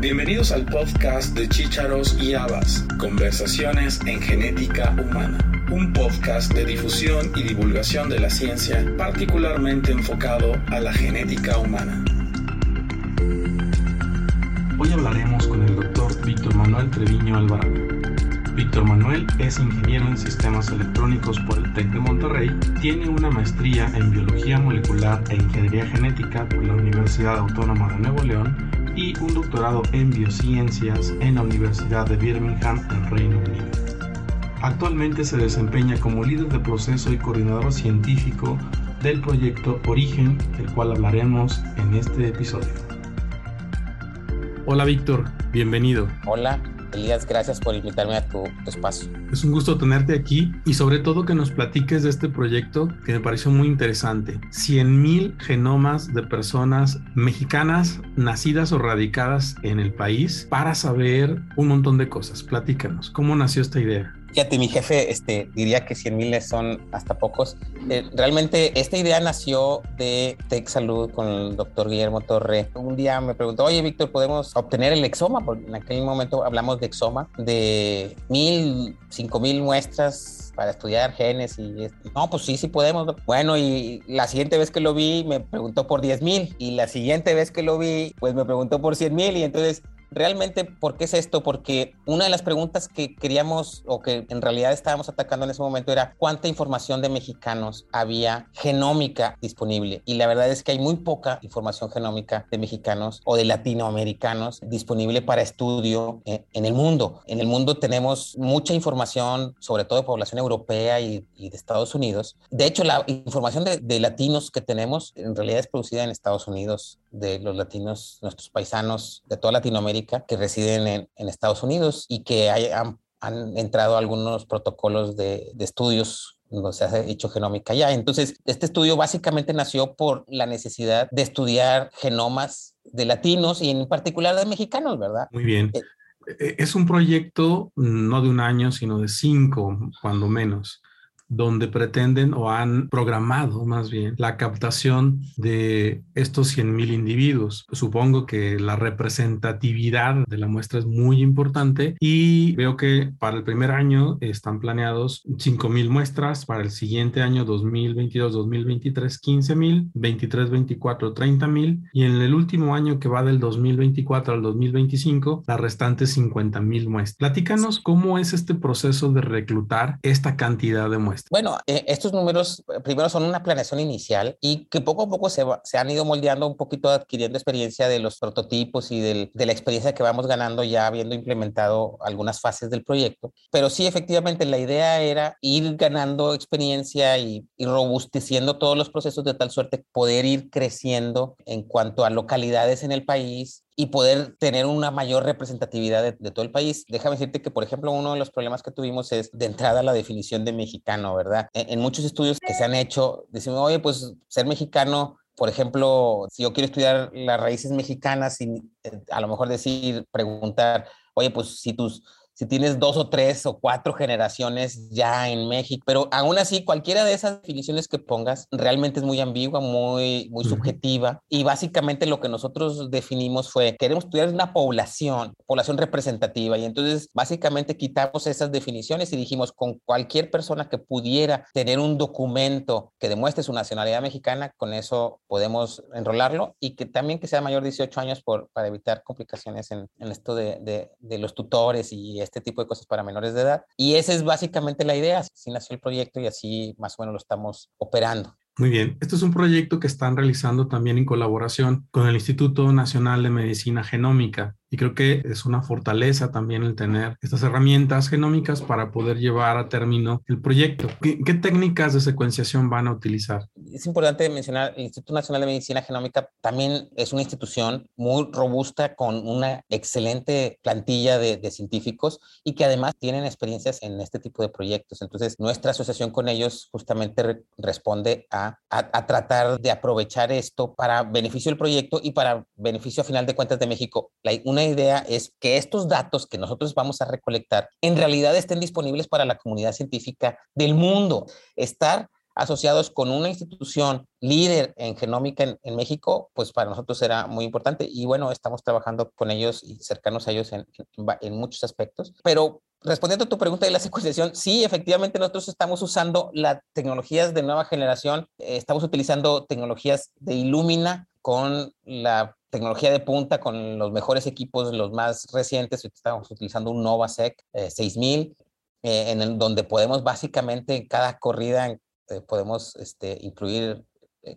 Bienvenidos al podcast de Chícharos y Habas, Conversaciones en Genética Humana, un podcast de difusión y divulgación de la ciencia particularmente enfocado a la genética humana. Hoy hablaremos con el doctor Víctor Manuel Treviño Alvarado. Víctor Manuel es ingeniero en sistemas electrónicos por el TEC de Monterrey, tiene una maestría en biología molecular e ingeniería genética por la Universidad Autónoma de Nuevo León y un doctorado en biociencias en la Universidad de Birmingham en Reino Unido. Actualmente se desempeña como líder de proceso y coordinador científico del proyecto Origen, del cual hablaremos en este episodio. Hola Víctor, bienvenido. Hola, Elías, gracias por invitarme a tu, espacio. Es un gusto tenerte aquí y sobre todo que nos platiques de este proyecto que me pareció muy interesante. 100.000 genomas de personas mexicanas nacidas o radicadas en el país para saber un montón de cosas. Platícanos, ¿cómo nació esta idea? Fíjate, mi jefe este, diría que 100 mil son hasta pocos. Eh, realmente esta idea nació de Tech Salud con el doctor Guillermo Torre. Un día me preguntó, oye Víctor, ¿podemos obtener el exoma? Porque en aquel momento hablamos de exoma, de mil, cinco mil muestras para estudiar genes y no, pues sí, sí podemos. Bueno, y la siguiente vez que lo vi me preguntó por 10 mil y la siguiente vez que lo vi pues me preguntó por 100 mil y entonces Realmente, ¿por qué es esto? Porque una de las preguntas que queríamos o que en realidad estábamos atacando en ese momento era cuánta información de mexicanos había genómica disponible. Y la verdad es que hay muy poca información genómica de mexicanos o de latinoamericanos disponible para estudio en, el mundo. En el mundo tenemos mucha información, sobre todo de población europea y, de Estados Unidos. De hecho, la información de, de latinos que tenemos en realidad es producida en Estados Unidos, de los latinos, nuestros paisanos de toda Latinoamérica que residen en, Estados Unidos y que han, entrado algunos protocolos de, estudios donde se ha hecho genómica ya. Entonces, este estudio básicamente nació por la necesidad de estudiar genomas de latinos y en particular de mexicanos, ¿verdad? Muy bien. Eh, e, es un proyecto no de un año, sino de cinco, cuando menos donde pretenden o han programado más bien la captación de estos 100.000 individuos. Supongo que la representatividad de la muestra es muy importante y veo que para el primer año están planeados 5.000 muestras, para el siguiente año 2022-2023 15.000, 23-24 30.000 y en el último año que va del 2024 al 2025 la restante 50.000 muestras. Platícanos cómo es este proceso de reclutar esta cantidad de muestras. Bueno, eh, estos números eh, primero son una planeación inicial y que poco a poco se, han ido moldeando un poquito, adquiriendo experiencia de los prototipos y de la experiencia que vamos ganando ya habiendo implementado algunas fases del proyecto. Pero sí, efectivamente, la idea era ir ganando experiencia y, y robusteciendo todos los procesos de tal suerte poder ir creciendo en cuanto a localidades en el país y poder tener una mayor representatividad de, todo el país. Déjame decirte que, por ejemplo, uno de los problemas que tuvimos es de entrada la definición de mexicano, ¿verdad? En, muchos estudios que se han hecho, decimos, oye, pues ser mexicano por ejemplo, si yo quiero estudiar las raíces mexicanas y eh, a lo mejor decir, preguntar, oye, pues si tus si tienes dos o tres o cuatro generaciones ya en México, pero aún así cualquiera de esas definiciones que pongas realmente es muy ambigua, muy, muy subjetiva. Y básicamente lo que nosotros definimos fue queremos estudiar una población, población representativa. Y entonces básicamente quitamos esas definiciones y dijimos con cualquier persona que pudiera tener un documento que demuestre su nacionalidad mexicana, con eso podemos enrolarlo y que también que sea mayor de 18 años por, para evitar complicaciones en, en esto de, de, de los tutores y este tipo de cosas para menores de edad. Y esa es básicamente la idea. Así nació el proyecto y así más o menos lo estamos operando. Muy bien, esto es un proyecto que están realizando también en colaboración con el Instituto Nacional de Medicina Genómica. Y creo que es una fortaleza también el tener estas herramientas genómicas para poder llevar a término el proyecto. ¿Qué, técnicas de secuenciación van a utilizar? Es importante mencionar, el Instituto Nacional de Medicina Genómica también es una institución muy robusta con una excelente plantilla de, científicos y que además tienen experiencias en este tipo de proyectos. Entonces, nuestra asociación con ellos justamente responde a, a, tratar de aprovechar esto para beneficio del proyecto y para beneficio a final de cuentas de México. La, una idea es que estos datos que nosotros vamos a recolectar en realidad estén disponibles para la comunidad científica del mundo. Estar asociados con una institución líder en genómica en, México, pues para nosotros era muy importante. Y bueno, estamos trabajando con ellos y cercanos a ellos en, en muchos aspectos. Pero respondiendo a tu pregunta de la secuenciación, sí, efectivamente nosotros estamos usando las tecnologías de nueva generación, estamos utilizando tecnologías de Illumina con la tecnología de punta, con los mejores equipos, los más recientes, estamos utilizando un NovaSec 6000, eh, eh, en donde podemos básicamente en cada corrida podemos este, incluir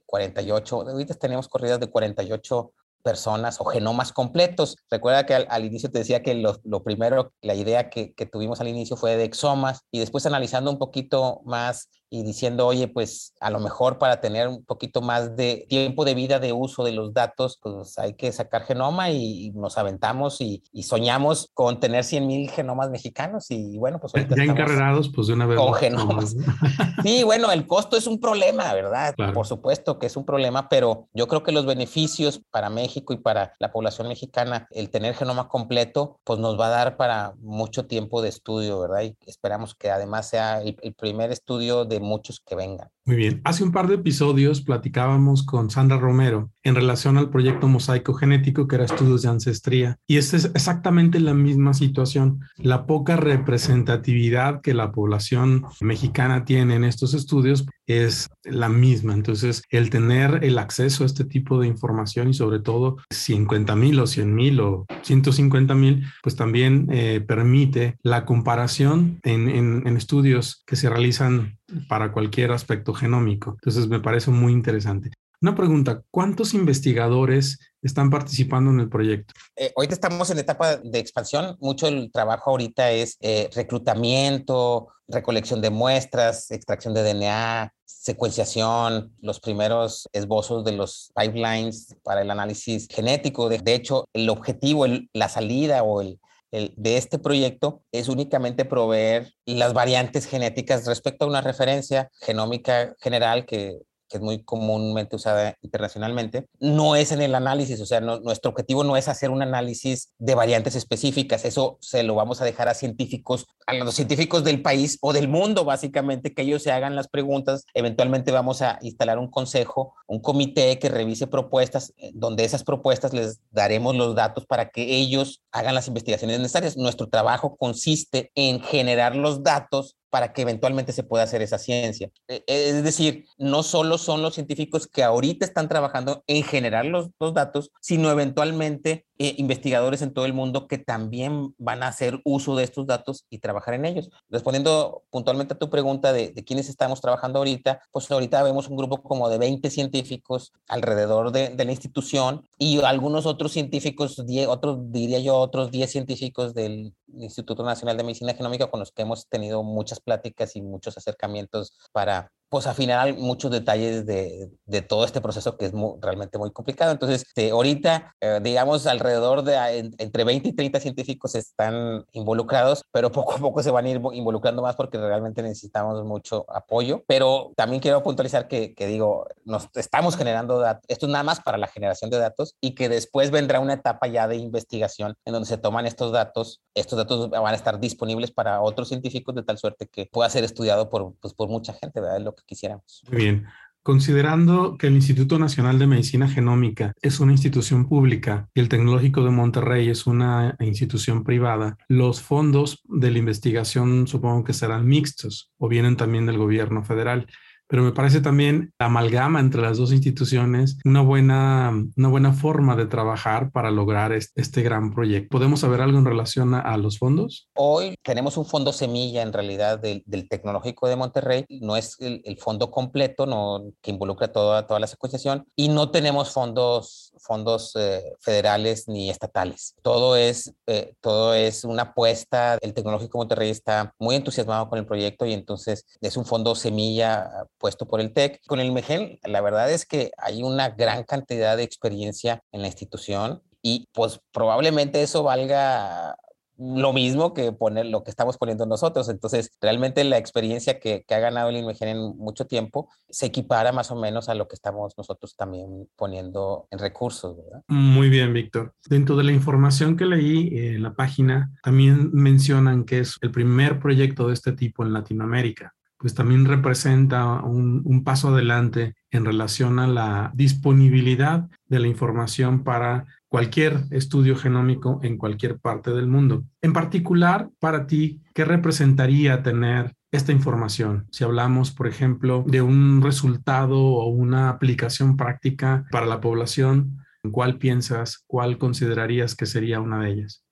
48, ahorita tenemos corridas de 48 personas o genomas completos. Recuerda que al, inicio te decía que lo, primero, la idea que, tuvimos al inicio fue de exomas y después analizando un poquito más y diciendo, oye, pues a lo mejor para tener un poquito más de tiempo de vida de uso de los datos, pues hay que sacar genoma y, nos aventamos y, soñamos con tener 100 mil genomas mexicanos y bueno, pues ya encarrerados, pues de una vez. Con genomas. sí, bueno, el costo es un problema, ¿verdad? Por supuesto que es un problema, pero yo creo que los beneficios para México y para la población mexicana, el tener genoma completo, pues nos va a dar para mucho tiempo de estudio, ¿verdad? Y esperamos que además sea el primer estudio de muchos que vengan. Muy bien. Hace un par de episodios platicábamos con Sandra Romero en relación al proyecto Mosaico Genético, que era estudios de ancestría. Y esta es exactamente la misma situación. La poca representatividad que la población mexicana tiene en estos estudios es la misma. Entonces, el tener el acceso a este tipo de información y sobre todo 50 mil o 100 mil o 150 mil, pues también eh, permite la comparación en, en estudios que se realizan para cualquier aspecto genómico. Entonces me parece muy interesante. Una pregunta, ¿cuántos investigadores están participando en el proyecto? Eh, ahorita estamos en etapa de expansión. Mucho del trabajo ahorita es eh, reclutamiento, recolección de muestras, extracción de DNA, secuenciación, los primeros esbozos de los pipelines para el análisis genético. De, hecho, el objetivo, la salida o el, de este proyecto es únicamente proveer las variantes genéticas respecto a una referencia genómica general que que es muy comúnmente usada internacionalmente, no es en el análisis, o sea, nuestro objetivo no es hacer un análisis de variantes específicas, eso se lo vamos a dejar a científicos, a los científicos del país o del mundo, básicamente, que ellos se hagan las preguntas, eventualmente vamos a instalar un consejo, un comité que revise propuestas, eh, donde esas propuestas les daremos los datos para que ellos hagan las investigaciones necesarias. Nuestro trabajo consiste en generar los datos para que eventualmente se pueda hacer esa ciencia. E, es decir, no solo son los científicos que ahorita están trabajando en generar los, los datos, sino eventualmente eh, investigadores en todo el mundo que también van a hacer uso de estos datos y trabajar en ellos. Respondiendo puntualmente a tu pregunta de, de quiénes estamos trabajando ahorita, pues ahorita vemos un grupo como de 20 científicos alrededor de, la institución y algunos otros científicos, otros diría yo, otros 10 científicos del Instituto Nacional de Medicina Genómica con los que hemos tenido muchas pláticas y muchos acercamientos para pues afinar muchos detalles de, de, todo este proceso que es realmente muy complicado. Entonces, este, ahorita, eh, digamos, alrededor de entre 20 y 30 científicos están involucrados, pero poco a poco se van a ir involucrando más porque realmente necesitamos mucho apoyo. Pero también quiero puntualizar que, que digo, nos estamos generando datos, esto es nada más para la generación de datos y que después vendrá una etapa ya de investigación en donde se toman estos datos, estos datos van a estar disponibles para otros científicos de tal suerte que pueda ser estudiado por, pues, por mucha gente, ¿verdad? Lo quisiéramos. Muy bien. Considerando que el Instituto Nacional de Medicina Genómica es una institución pública y el Tecnológico de Monterrey es una institución privada, los fondos de la investigación supongo que serán mixtos o vienen también del gobierno federal pero me parece también la amalgama entre las dos instituciones una buena, una buena forma de trabajar para lograr este, gran proyecto. ¿Podemos saber algo en relación a, los fondos? Hoy tenemos un fondo semilla en realidad del, Tecnológico de Monterrey, no es el, fondo completo no, que involucra toda, toda la secuenciación y no tenemos fondos, fondos eh, federales ni estatales. Todo es, eh, todo es una apuesta. El Tecnológico de Monterrey está muy entusiasmado con el proyecto y entonces es un fondo semilla puesto por el TEC. Con el MEGEN, la verdad es que hay una gran cantidad de experiencia en la institución y pues probablemente eso valga lo mismo que poner lo que estamos poniendo nosotros. Entonces, realmente la experiencia que, ha ganado el INMEGEN en mucho tiempo se equipara más o menos a lo que estamos nosotros también poniendo en recursos. ¿verdad? Muy bien, Víctor. Dentro de la información que leí en la página, también mencionan que es el primer proyecto de este tipo en Latinoamérica. Pues también representa un, un paso adelante en relación a la disponibilidad de la información para cualquier estudio genómico en cualquier parte del mundo. En particular, para ti, ¿qué representaría tener esta información? Si hablamos, por ejemplo, de un resultado o una aplicación práctica para la población, ¿cuál piensas, cuál considerarías que sería una de ellas?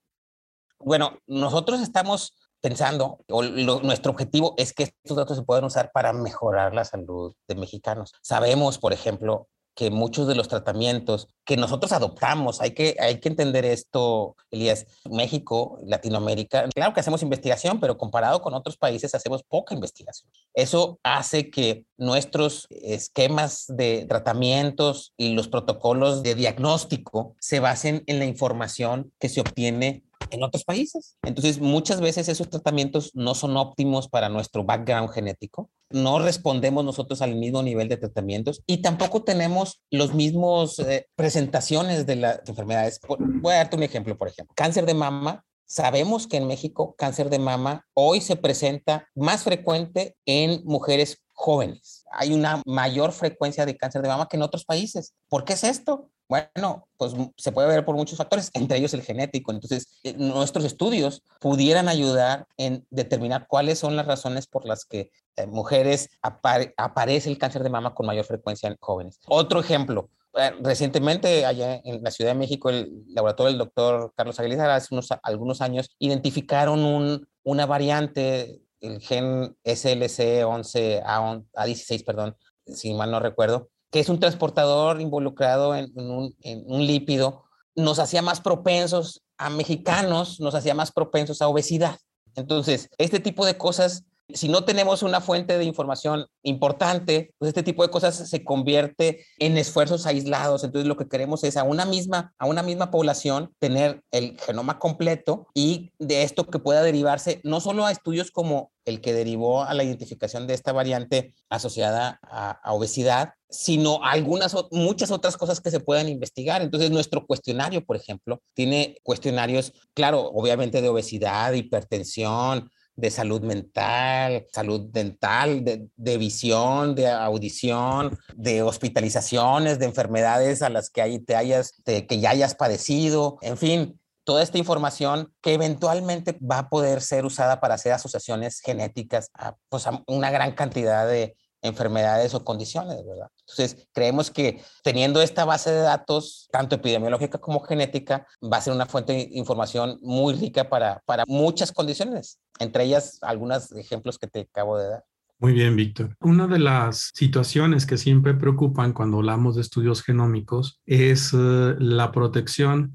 Bueno, nosotros estamos pensando, nuestro objetivo es que estos datos se puedan usar para mejorar la salud de mexicanos. Sabemos, por ejemplo, que muchos de los tratamientos que nosotros adoptamos, hay que, hay que entender esto, Elías, México, Latinoamérica, claro que hacemos investigación, pero comparado con otros países hacemos poca investigación. Eso hace que nuestros esquemas de tratamientos y los protocolos de diagnóstico se basen en la información que se obtiene en otros países. Entonces, muchas veces esos tratamientos no son óptimos para nuestro background genético. No respondemos nosotros al mismo nivel de tratamientos y tampoco tenemos los mismos eh, presentaciones de las enfermedades. Voy a darte un ejemplo, por ejemplo. Cáncer de mama. Sabemos que en México cáncer de mama hoy se presenta más frecuente en mujeres jóvenes. Hay una mayor frecuencia de cáncer de mama que en otros países. ¿Por qué es esto? Bueno, pues se puede ver por muchos factores, entre ellos el genético. Entonces, eh, nuestros estudios pudieran ayudar en determinar cuáles son las razones por las que eh, mujeres aparece el cáncer de mama con mayor frecuencia en jóvenes. Otro ejemplo, eh, recientemente allá en la Ciudad de México, el laboratorio del doctor Carlos Aguilar, hace unos, algunos años, identificaron un, una variante, el gen SLC11A, A16, perdón, si mal no recuerdo, que es un transportador involucrado en, un, lípido, nos hacía más propensos a mexicanos, nos hacía más propensos a obesidad. Entonces, este tipo de cosas si no tenemos una fuente de información importante, pues este tipo de cosas se convierte en esfuerzos aislados. Entonces lo que queremos es a una misma, a una misma población tener el genoma completo y de esto que pueda derivarse no solo a estudios como el que derivó a la identificación de esta variante asociada a, obesidad, sino algunas, muchas otras cosas que se puedan investigar. Entonces, nuestro cuestionario, por ejemplo, tiene cuestionarios, claro, obviamente de obesidad, hipertensión, de salud mental, salud dental, de, visión, de audición, de hospitalizaciones, de enfermedades a las que, hay, te hayas, que ya hayas padecido, en fin, toda esta información que eventualmente va a poder ser usada para hacer asociaciones genéticas a, pues, a una gran cantidad de, enfermedades o condiciones, ¿verdad? Entonces, creemos que teniendo esta base de datos, tanto epidemiológica como genética, va a ser una fuente de información muy rica para, para muchas condiciones, entre ellas algunos ejemplos que te acabo de dar. Muy bien, Víctor. Una de las situaciones que siempre preocupan cuando hablamos de estudios genómicos es eh, la protección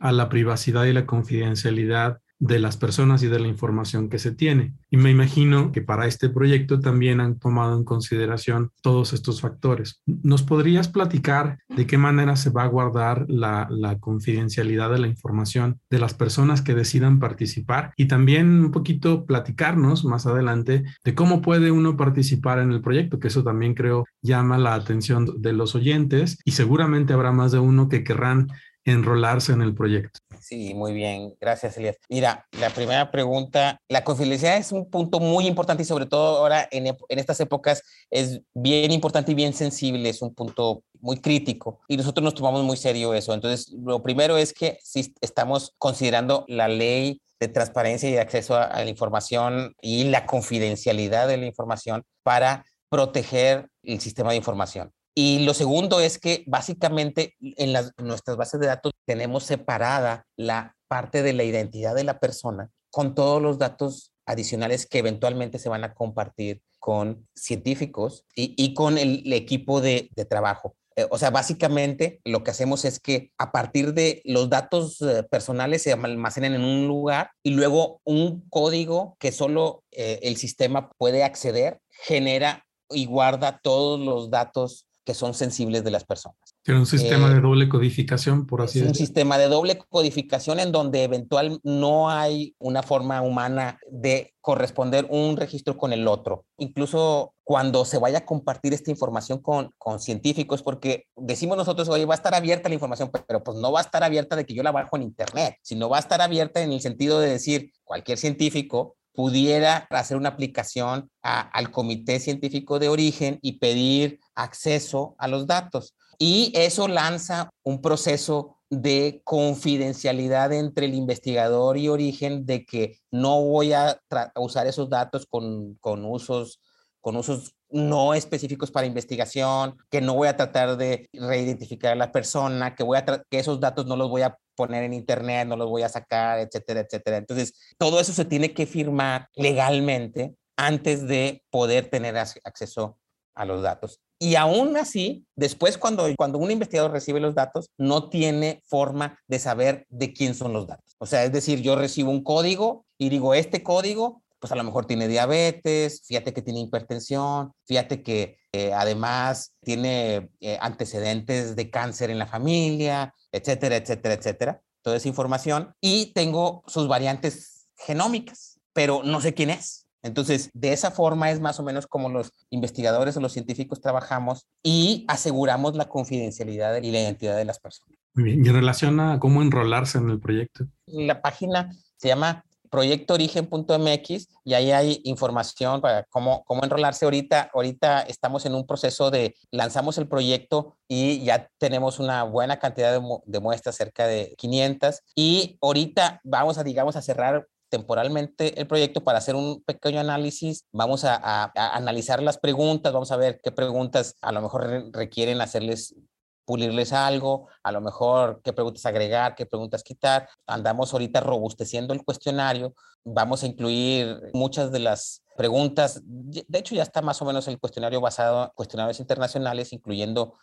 a la privacidad y la confidencialidad de las personas y de la información que se tiene. Y me imagino que para este proyecto también han tomado en consideración todos estos factores. ¿Nos podrías platicar de qué manera se va a guardar la, confidencialidad de la información de las personas que decidan participar? Y también un poquito platicarnos más adelante de cómo puede uno participar en el proyecto, que eso también creo llama la atención de los oyentes y seguramente habrá más de uno que querrán enrolarse en el proyecto. Sí, muy bien. Gracias, Elías. Mira, la primera pregunta, la confidencialidad es un punto muy importante y sobre todo ahora en, estas épocas es bien importante y bien sensible, es un punto muy crítico y nosotros nos tomamos muy serio eso. Entonces, lo primero es que si estamos considerando la ley de transparencia y de acceso a la información y la confidencialidad de la información para proteger el sistema de información. Y lo segundo es que básicamente en las, nuestras bases de datos tenemos separada la parte de la identidad de la persona con todos los datos adicionales que eventualmente se van a compartir con científicos y, con el, equipo de, trabajo. Eh, o sea, básicamente lo que hacemos es que a partir de los datos eh, personales se almacenan en un lugar y luego un código que solo eh, el sistema puede acceder genera y guarda todos los datos que son sensibles de las personas. Tiene un sistema de eh, doble codificación, por así decirlo. Un sistema de doble codificación en donde eventual no hay una forma humana de corresponder un registro con el otro. Incluso cuando se vaya a compartir esta información con, con científicos, porque decimos nosotros, oye, va a estar abierta la información, pero pues no va a estar abierta de que yo la bajo en Internet, sino va a estar abierta en el sentido de decir, cualquier científico pudiera hacer una aplicación al comité científico de origen y pedir acceso a los datos. Y eso lanza un proceso de confidencialidad entre el investigador y origen de que no voy a, usar esos datos con, con, usos, con usos no específicos para investigación, que no voy a tratar de reidentificar a la persona, que, voy a que esos datos no los voy a poner en internet, no los voy a sacar, etcétera, etcétera. Entonces, todo eso se tiene que firmar legalmente antes de poder tener acceso a los datos. Y aún así, después cuando, cuando un investigador recibe los datos, no tiene forma de saber de quién son los datos. O sea, es decir, yo recibo un código y digo, este código, pues a lo mejor tiene diabetes, fíjate que tiene hipertensión, fíjate que eh, además tiene eh, antecedentes de cáncer en la familia, etcétera, etcétera, etcétera. Toda esa información y tengo sus variantes genómicas, pero no sé quién es. Entonces, de esa forma es más o menos como los investigadores o los científicos trabajamos y aseguramos la confidencialidad y la identidad de las personas. Muy bien. ¿Y en relación a cómo enrolarse en el proyecto? La página se llama proyectoorigen.mx y ahí hay información para cómo, cómo enrolarse. Ahorita, ahorita estamos en un proceso de lanzamos el proyecto y ya tenemos una buena cantidad de, muestras, cerca de 500. Y ahorita vamos a, digamos, a cerrar temporalmente el proyecto para hacer un pequeño análisis. Vamos a, analizar las preguntas, vamos a ver qué preguntas a lo mejor requieren hacerles pulirles algo, a lo mejor qué preguntas agregar, qué preguntas quitar. Andamos ahorita robusteciendo el cuestionario, vamos a incluir muchas de las preguntas. De hecho, ya está más o menos el cuestionario basado en cuestionarios internacionales, incluyendo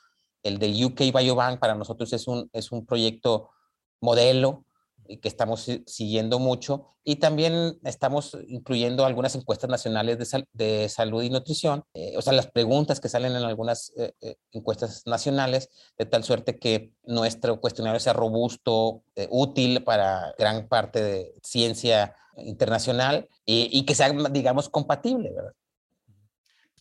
el del UK Biobank. Para nosotros es un, es un proyecto modelo que estamos siguiendo mucho y también estamos incluyendo algunas encuestas nacionales de, de salud y nutrición, eh, o sea, las preguntas que salen en algunas eh, eh, encuestas nacionales, de tal suerte que nuestro cuestionario sea robusto, útil para gran parte de ciencia internacional y, y que sea, digamos, compatible, ¿verdad?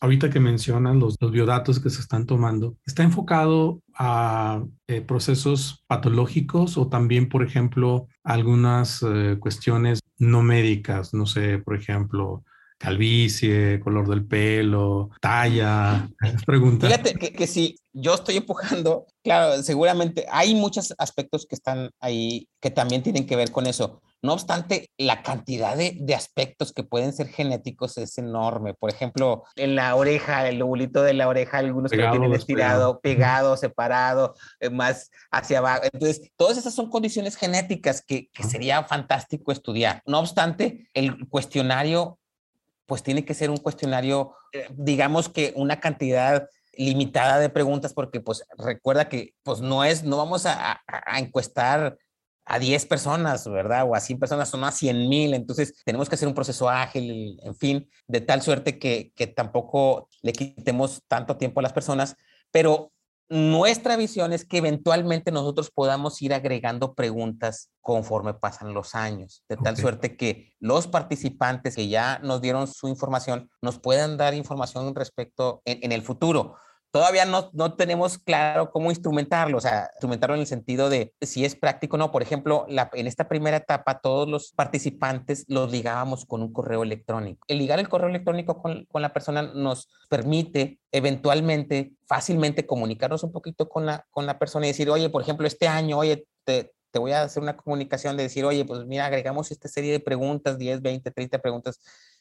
Ahorita que mencionan los, biodatos que se están tomando, ¿está enfocado a eh, procesos patológicos o también, por ejemplo, algunas eh, cuestiones no médicas? No sé, por ejemplo, calvicie, color del pelo, talla, preguntas. Fíjate que, que si yo estoy empujando, claro, seguramente hay muchos aspectos que están ahí que también tienen que ver con eso. No obstante, la cantidad de, de, aspectos que pueden ser genéticos es enorme. Por ejemplo, en la oreja, el lobulito de la oreja, algunos que lo tienen estirado, pegado, separado, eh, más hacia abajo. Entonces, todas esas son condiciones genéticas que, que sería fantástico estudiar. No obstante, el cuestionario, pues tiene que ser un cuestionario, eh, digamos que una cantidad limitada de preguntas porque pues recuerda que pues no es, no vamos a, a, a encuestar a 10 personas, ¿verdad? O a 100 personas, son a 100 mil. Entonces, tenemos que hacer un proceso ágil, en fin, de tal suerte que, que tampoco le quitemos tanto tiempo a las personas, pero nuestra visión es que eventualmente nosotros podamos ir agregando preguntas conforme pasan los años, de tal suerte que los participantes que ya nos dieron su información nos puedan dar información respecto en, en el futuro todavía no, no tenemos claro cómo instrumentarlo, o sea, instrumentarlo en el sentido de si es práctico o no. Por ejemplo, en esta primera etapa, todos los participantes los ligábamos con un correo electrónico. El ligar el correo electrónico con, con la persona nos permite eventualmente, fácilmente comunicarnos un poquito con la, con la persona y decir, oye, por ejemplo, este año, oye, te, te voy a hacer una comunicación de decir, oye, pues mira, agregamos esta serie de preguntas, 10, 20, 30 preguntas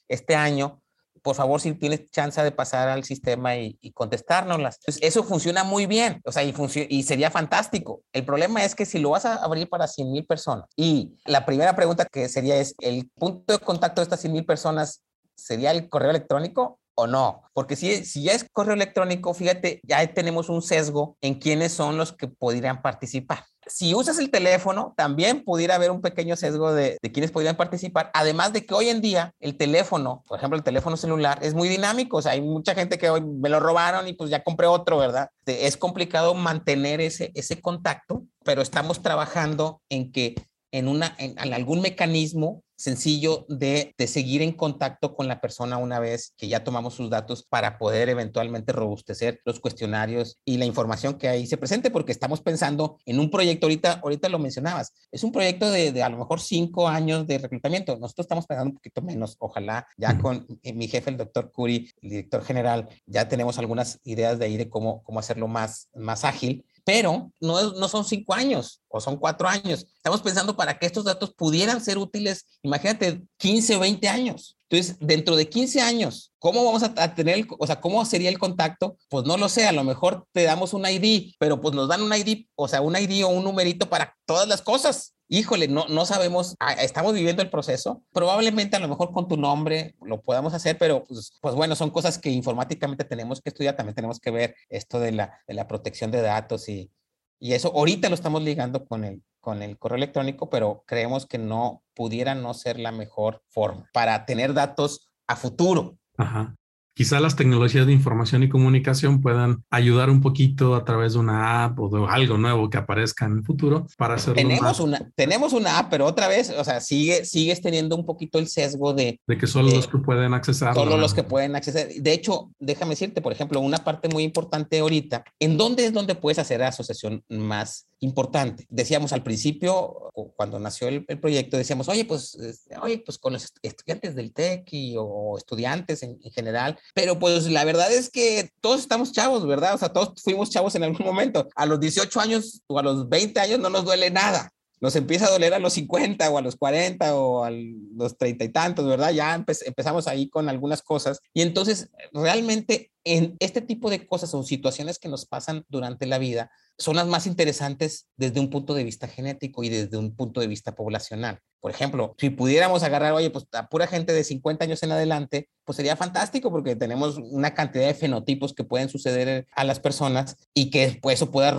este año por favor, si tienes chance de pasar al sistema y, y contestárnoslas. Entonces, eso funciona muy bien, o sea, y, y sería fantástico. El problema es que si lo vas a abrir para 100 mil personas y la primera pregunta que sería es, ¿el punto de contacto de estas 100 mil personas sería el correo electrónico? o no. Porque si, si ya es correo electrónico, fíjate, ya tenemos un sesgo en quiénes son los que podrían participar si usas el teléfono, también pudiera haber un pequeño sesgo de, quienes podrían participar. Además de que hoy en día el teléfono, por ejemplo, el teléfono celular es muy dinámico. O sea, hay mucha gente que hoy me lo robaron y pues ya compré otro, ¿verdad? Es complicado mantener ese, ese contacto, pero estamos trabajando en que en, una, en, algún mecanismo sencillo de, de seguir en contacto con la persona una vez que ya tomamos sus datos para poder eventualmente robustecer los cuestionarios y la información que ahí se presente, porque estamos pensando en un proyecto, ahorita, ahorita lo mencionabas, es un proyecto de, de a lo mejor cinco años de reclutamiento. Nosotros estamos pensando un poquito menos, ojalá, ya con eh, mi jefe, el doctor Curi, el director general, ya tenemos algunas ideas de ahí de cómo, cómo hacerlo más, más ágil pero no, no son cinco años o son cuatro años. Estamos pensando para que estos datos pudieran ser útiles, imagínate, 15 o 20 años. Entonces, dentro de 15 años, ¿cómo vamos a, tener, o sea, cómo sería el contacto? Pues no lo sé, a lo mejor te damos un ID, pero pues nos dan un ID, o sea, un ID o un numerito para todas las cosas híjole, no, no sabemos, ah, estamos viviendo el proceso, probablemente a lo mejor con tu nombre lo podamos hacer, pero pues, pues, bueno, son cosas que informáticamente tenemos que estudiar, también tenemos que ver esto de la, de la protección de datos y, y eso ahorita lo estamos ligando con el, con el correo electrónico, pero creemos que no pudiera no ser la mejor forma para tener datos a futuro. Ajá quizá las tecnologías de información y comunicación puedan ayudar un poquito a través de una app o de algo nuevo que aparezca en el futuro para hacerlo tenemos una tenemos una app pero otra vez o sea sigue sigues teniendo un poquito el sesgo de de que solo los que pueden accesar solo los que pueden acceder de hecho déjame decirte por ejemplo una parte muy importante ahorita en dónde es donde puedes hacer asociación más importante. Decíamos al principio, cuando nació el, proyecto, decíamos, oye, pues, este, oye, pues con los estudiantes del TEC y, o estudiantes en, general, pero pues la verdad es que todos estamos chavos, ¿verdad? O sea, todos fuimos chavos en algún momento. A los 18 años o a los 20 años no nos duele nada nos empieza a doler a los 50 o a los 40 o a los 30 y tantos, ¿verdad? Ya empezamos ahí con algunas cosas. Y entonces, realmente, en este tipo de cosas o situaciones que nos pasan durante la vida, son las más interesantes desde un punto de vista genético y desde un punto de vista poblacional. Por ejemplo, si pudiéramos agarrar, oye, pues a pura gente de 50 años en adelante, pues sería fantástico porque tenemos una cantidad de fenotipos que pueden suceder a las personas y que pues, eso pueda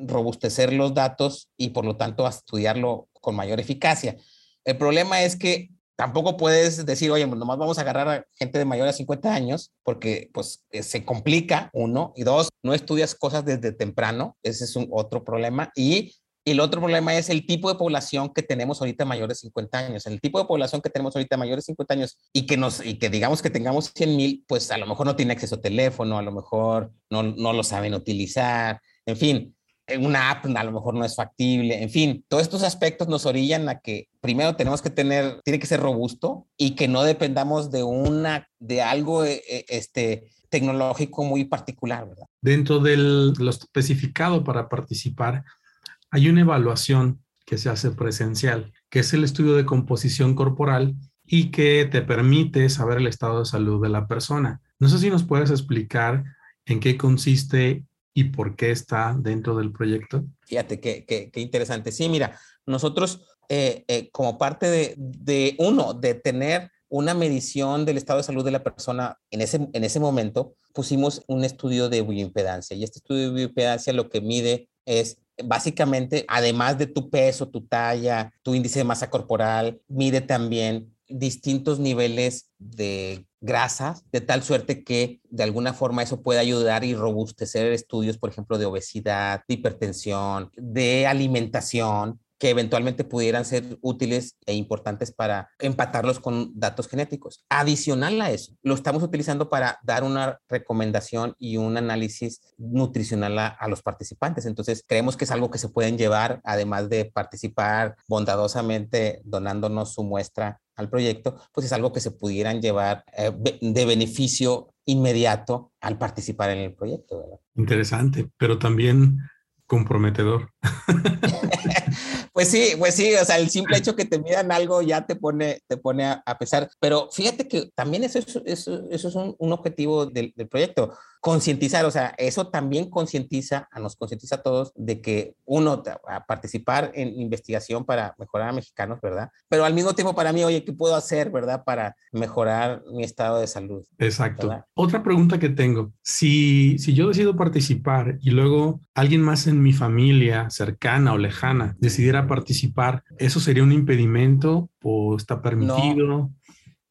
robustecer los datos y por lo tanto estudiarlo con mayor eficacia. El problema es que tampoco puedes decir, oye, nomás vamos a agarrar a gente de mayor a 50 años, porque pues eh, se complica, uno, y dos, no estudias cosas desde temprano, ese es un otro problema, y, y el otro problema es el tipo de población que tenemos ahorita mayores de 50 años, el tipo de población que tenemos ahorita mayores de 50 años y que nos, y que digamos que tengamos 100 mil, pues a lo mejor no tiene acceso a teléfono, a lo mejor no, no lo saben utilizar, en fin, una app a lo mejor no es factible, en fin, todos estos aspectos nos orillan a que primero tenemos que tener, tiene que ser robusto y que no dependamos de una, de algo eh, eh, este, tecnológico muy particular, ¿verdad? Dentro de lo especificado para participar, hay una evaluación que se hace presencial, que es el estudio de composición corporal y que te permite saber el estado de salud de la persona. No sé si nos puedes explicar en qué consiste y por qué está dentro del proyecto? Fíjate, qué, qué, qué interesante. Sí, mira, nosotros eh, eh, como parte de, de, uno, de tener una medición del estado de salud de la persona en ese, en ese momento, pusimos un estudio de bioimpedancia y este estudio de bioimpedancia lo que mide es básicamente, además de tu peso, tu talla, tu índice de masa corporal, mide también distintos niveles de grasas, de tal suerte que de alguna forma eso puede ayudar y robustecer estudios, por ejemplo, de obesidad, de hipertensión, de alimentación, que eventualmente pudieran ser útiles e importantes para empatarlos con datos genéticos. Adicional a eso, lo estamos utilizando para dar una recomendación y un análisis nutricional a, a, los participantes. Entonces, creemos que es algo que se pueden llevar, además de participar bondadosamente donándonos su muestra al proyecto, pues es algo que se pudieran llevar eh, de beneficio inmediato al participar en el proyecto. ¿verdad? Interesante, pero también comprometedor. pues sí, pues sí, o sea, el simple hecho que te midan algo ya te pone, te pone a, pesar, pero fíjate que también eso, eso, eso, es un, un objetivo del, del, proyecto concientizar, o sea, eso también concientiza, nos concientiza a todos de que uno, a participar en investigación para mejorar a mexicanos, ¿verdad? Pero al mismo tiempo para mí, oye, ¿qué puedo hacer, verdad? Para mejorar mi estado de salud. Exacto. Otra pregunta que tengo, si, si yo decido participar y luego alguien más en mi familia, cercana o lejana, decidiera participar, ¿eso sería un impedimento o está permitido? No.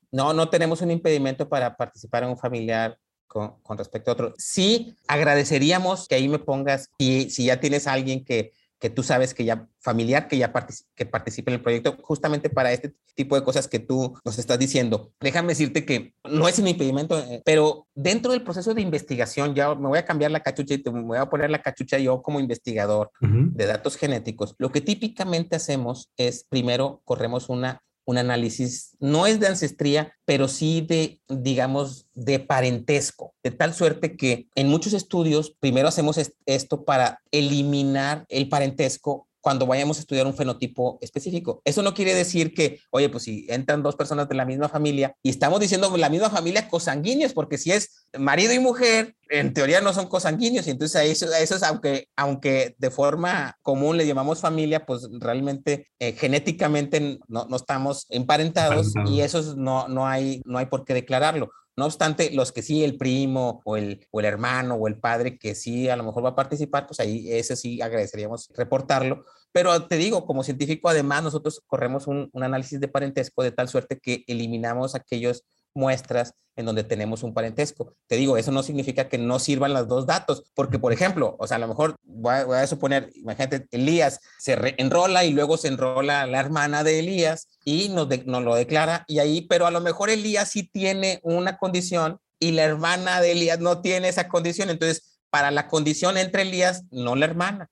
No, no tenemos un impedimento para participar en un familiar con, respecto a otro. Sí, agradeceríamos que ahí me pongas, y si ya tienes a alguien que que tú sabes que ya familiar que ya que participe en el proyecto justamente para este tipo de cosas que tú nos estás diciendo. Déjame decirte que no es un impedimento, eh, pero dentro del proceso de investigación, ya me voy a cambiar la cachucha y te voy a poner la cachucha yo como investigador de datos genéticos. Lo que típicamente hacemos es primero corremos una un análisis, no es de ancestría, pero sí de, digamos, de parentesco, de tal suerte que en muchos estudios primero hacemos esto para eliminar el parentesco cuando vayamos a estudiar un fenotipo específico. Eso no quiere decir que, oye, pues si entran dos personas de la misma familia y estamos diciendo la misma familia cosanguíneos, porque si es marido y mujer, en teoría no son cosanguíneos y entonces a eso, eso es, aunque, aunque de forma común le llamamos familia, pues realmente eh, genéticamente no, no estamos emparentados, y eso no, no, hay, no hay por qué declararlo. No obstante, los que sí, el primo o el, o el hermano o el padre que sí a lo mejor va a participar, pues ahí ese sí agradeceríamos reportarlo. Pero te digo, como científico, además nosotros corremos un, un análisis de parentesco de tal suerte que eliminamos aquellos muestras en donde tenemos un parentesco. Te digo, eso no significa que no sirvan los dos datos, porque por ejemplo, o sea, a lo mejor voy a, suponer, imagínate, Elías se enrola y luego se enrola la hermana de Elías y nos, nos lo declara y ahí, pero a lo mejor Elías sí tiene una condición y la hermana de Elías no tiene esa condición, entonces para la condición entre Elías, no la hermana.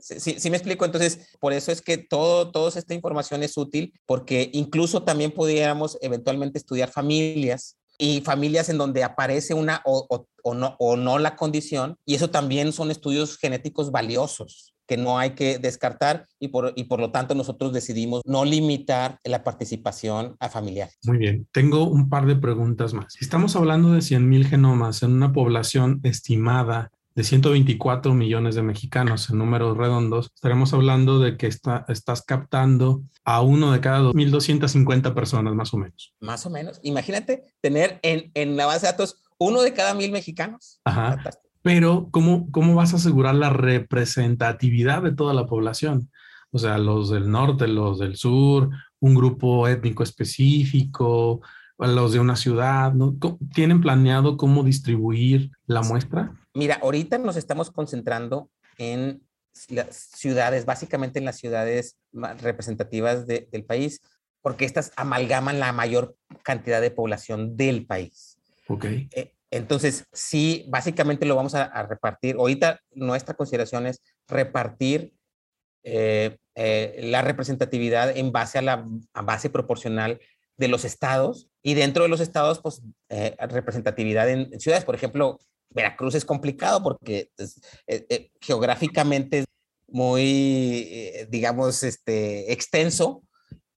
Sí, me explico. Entonces, por eso es que todo, toda esta información es útil, porque incluso también pudiéramos eventualmente estudiar familias y familias en donde aparece una o, o, no, o no la condición, y eso también son estudios genéticos valiosos que no hay que descartar y por, y por lo tanto nosotros decidimos no limitar la participación a familiares. Muy bien, tengo un par de preguntas más. Estamos hablando de 100.000 genomas en una población estimada de 124 millones de mexicanos en números redondos, estaremos hablando de que está, estás captando a uno de cada 2.250 personas más o menos. Más o menos. Imagínate tener en, en la base de datos uno de cada mil mexicanos. Ajá pero ¿cómo, ¿cómo vas a asegurar la representatividad de toda la población? O sea, los del norte, los del sur, un grupo étnico específico, los de una ciudad, ¿no? ¿Tienen planeado cómo distribuir la muestra? Mira, ahorita nos estamos concentrando en las ciudades, básicamente en las ciudades representativas del país, porque estas amalgaman la mayor cantidad de población del país. Ok. Eh, entonces, sí, básicamente lo vamos a, repartir. Ahorita nuestra consideración es repartir eh, eh, la representatividad en base a la base proporcional de los estados y dentro de los estados, pues eh, representatividad en, ciudades. Por ejemplo, Veracruz es complicado porque pues, geográficamente es muy, digamos, este, extenso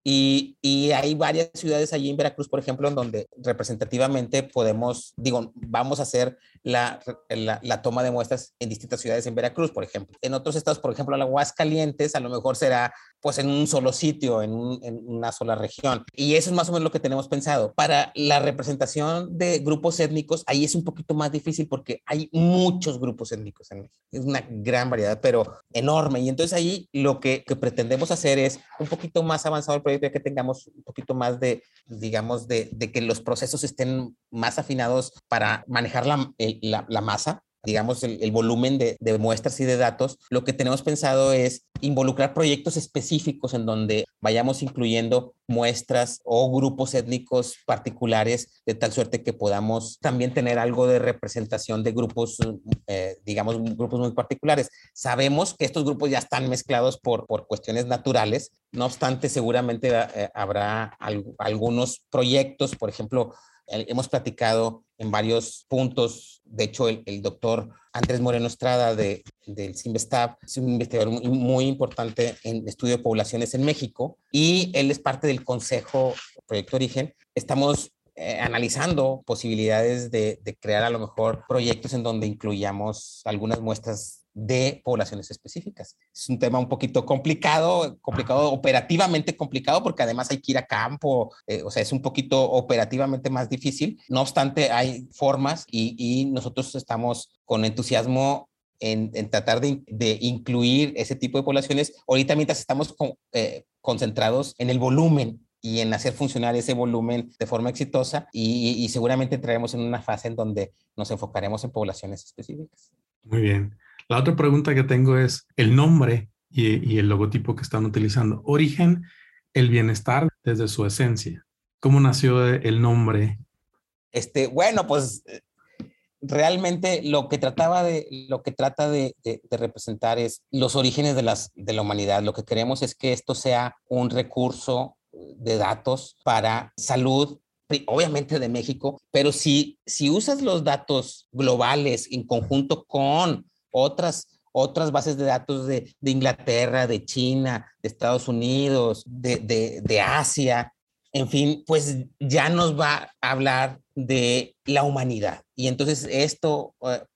y, y, hay varias ciudades allí en Veracruz, por ejemplo, en donde representativamente podemos, digo, vamos a hacer la, la, la, toma de muestras en distintas ciudades en Veracruz, por ejemplo. En otros estados, por ejemplo, en Aguascalientes, a lo mejor será pues en un solo sitio, en, en, una sola región. Y eso es más o menos lo que tenemos pensado. Para la representación de grupos étnicos, ahí es un poquito más difícil porque hay muchos grupos étnicos en México. Es una gran variedad, pero enorme. Y entonces ahí lo que, que pretendemos hacer es un poquito más avanzado el ya que tengamos un poquito más de, digamos, de, de que los procesos estén más afinados para manejar la, la masa digamos, el, volumen de, muestras y de datos, lo que tenemos pensado es involucrar proyectos específicos en donde vayamos incluyendo muestras o grupos étnicos particulares de tal suerte que podamos también tener algo de representación de grupos, eh, digamos, grupos muy particulares. Sabemos que estos grupos ya están mezclados por, por cuestiones naturales, no obstante, seguramente eh, habrá algunos proyectos, por ejemplo, hemos platicado en varios puntos. De hecho, el, doctor Andrés Moreno Estrada de, del CIMBESTAB es un investigador muy, importante en estudio de poblaciones en México y él es parte del Consejo Proyecto Origen. Estamos eh, analizando posibilidades de, de, crear a lo mejor proyectos en donde incluyamos algunas muestras de poblaciones específicas. Es un tema un poquito complicado, complicado, operativamente complicado, porque además hay que ir a campo, eh, o sea, es un poquito operativamente más difícil. No obstante, hay formas y, nosotros estamos con entusiasmo en, tratar de, incluir ese tipo de poblaciones. Ahorita mientras estamos eh, concentrados en el volumen y en hacer funcionar ese volumen de forma exitosa y, y seguramente entraremos en una fase en donde nos enfocaremos en poblaciones específicas. Muy bien. La otra pregunta que tengo es el nombre y, y el logotipo que están utilizando. Origen, el bienestar desde su esencia. ¿Cómo nació el nombre? Este, bueno, pues realmente lo que trataba de, lo que trata de, representar es los orígenes de, las, de la humanidad. Lo que queremos es que esto sea un recurso de datos para salud, obviamente de México, pero si, si usas los datos globales en conjunto con otras otras bases de datos de, Inglaterra, de China, de Estados Unidos, de, de Asia, en fin, pues ya nos va a hablar de la humanidad. Y entonces esto,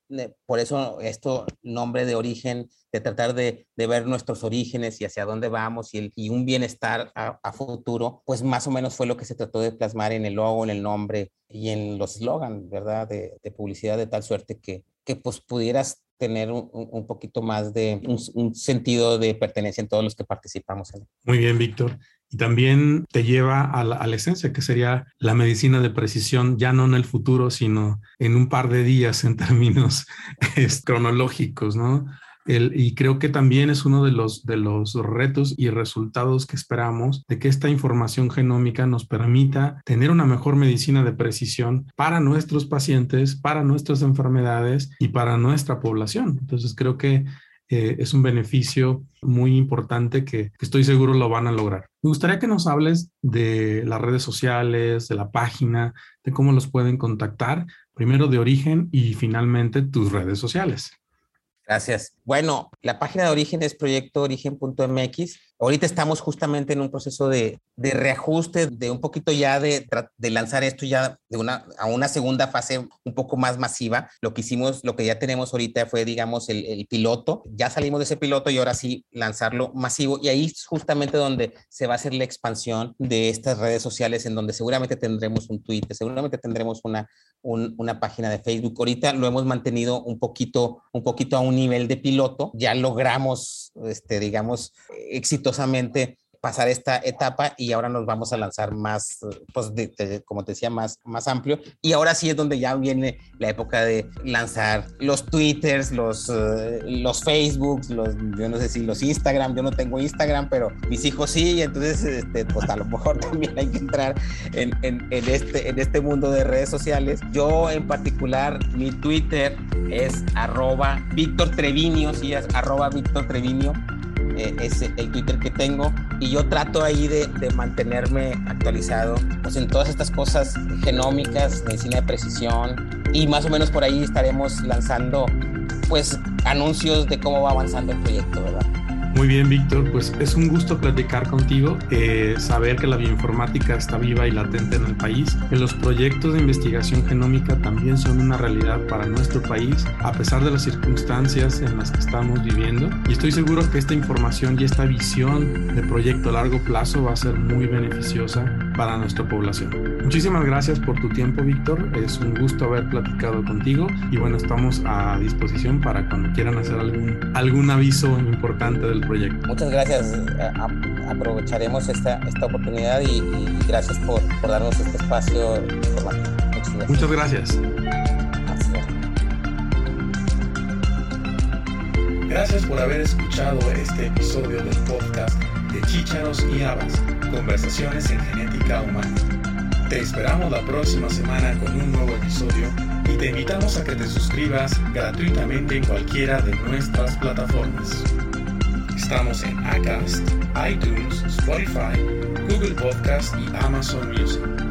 eh, por eso esto nombre de origen, de tratar de, ver nuestros orígenes y hacia dónde vamos y, y un bienestar a, futuro, pues más o menos fue lo que se trató de plasmar en el logo, en el nombre y en los slogans, ¿verdad? De, publicidad de tal suerte que, que pues pudieras tener un, poquito más de un, sentido de pertenencia en todos los que participamos. En Muy bien, Víctor y también te lleva a la, esencia, que sería la medicina de precisión, ya no en el futuro, sino en un par de días en términos cronológicos, ¿no? Y creo que también es uno de los, de los retos y resultados que esperamos de que esta información genómica nos permita tener una mejor medicina de precisión para nuestros pacientes, para nuestras enfermedades y para nuestra población. Entonces creo que eh, es un beneficio muy importante que, estoy seguro lo van a lograr. Me gustaría que nos hables de las redes sociales, de la página, de cómo los pueden contactar, primero de origen y finalmente tus redes sociales. Gracias. Bueno, la página de origen es proyectoorigen.mx. Ahorita estamos justamente en un proceso de, reajuste, de un poquito ya de, lanzar esto ya de una, a una segunda fase un poco más masiva. Lo que hicimos, lo que ya tenemos ahorita fue, digamos, el, piloto. Ya salimos de ese piloto y ahora sí lanzarlo masivo. Y ahí es justamente donde se va a hacer la expansión de estas redes sociales, en donde seguramente tendremos un Twitter, seguramente tendremos una, una página de Facebook. Ahorita lo hemos mantenido un poquito, un poquito a un nivel de piloto. Ya logramos, este, digamos, exitosamente pasar esta etapa y ahora nos vamos a lanzar más, pues, como te decía, más, más amplio. Y ahora sí es donde ya viene la época de lanzar los Twitters, los, eh, los Facebooks, los, yo no sé si los Instagram, yo no tengo Instagram, pero mis hijos sí, y entonces, este, pues a lo mejor también hay que entrar en, en, en, este, en este mundo de redes sociales. Yo en particular, mi Twitter es arroba Víctor Treviño, sí, es arroba Víctor Treviño eh, es el Twitter que tengo y yo trato ahí de, mantenerme actualizado pues en todas estas cosas genómicas, medicina de precisión y más o menos por ahí estaremos lanzando pues anuncios de cómo va avanzando el proyecto, ¿verdad? Muy bien, Víctor. Pues es un gusto platicar contigo, eh, saber que la bioinformática está viva y latente en el país, que los proyectos de investigación genómica también son una realidad para nuestro país, a pesar de las circunstancias en las que estamos viviendo. Y estoy seguro que esta información y esta visión de proyecto a largo plazo va a ser muy beneficiosa para nuestra población. Muchísimas gracias por tu tiempo, Víctor. Es un gusto haber platicado contigo y bueno, estamos a disposición para cuando quieran hacer algún, algún aviso importante del proyecto. Muchas gracias. Eh, aprovecharemos esta, esta oportunidad y, gracias por, por, darnos este espacio Muchas gracias. Gracias por haber escuchado este episodio del podcast de Chícharos y Habas, Conversaciones en Genética Humana. Te esperamos la próxima semana con un nuevo episodio y te invitamos a que te suscribas gratuitamente en cualquiera de nuestras plataformas. Estamos en Acast, iTunes, Spotify, Google Podcast y Amazon Music.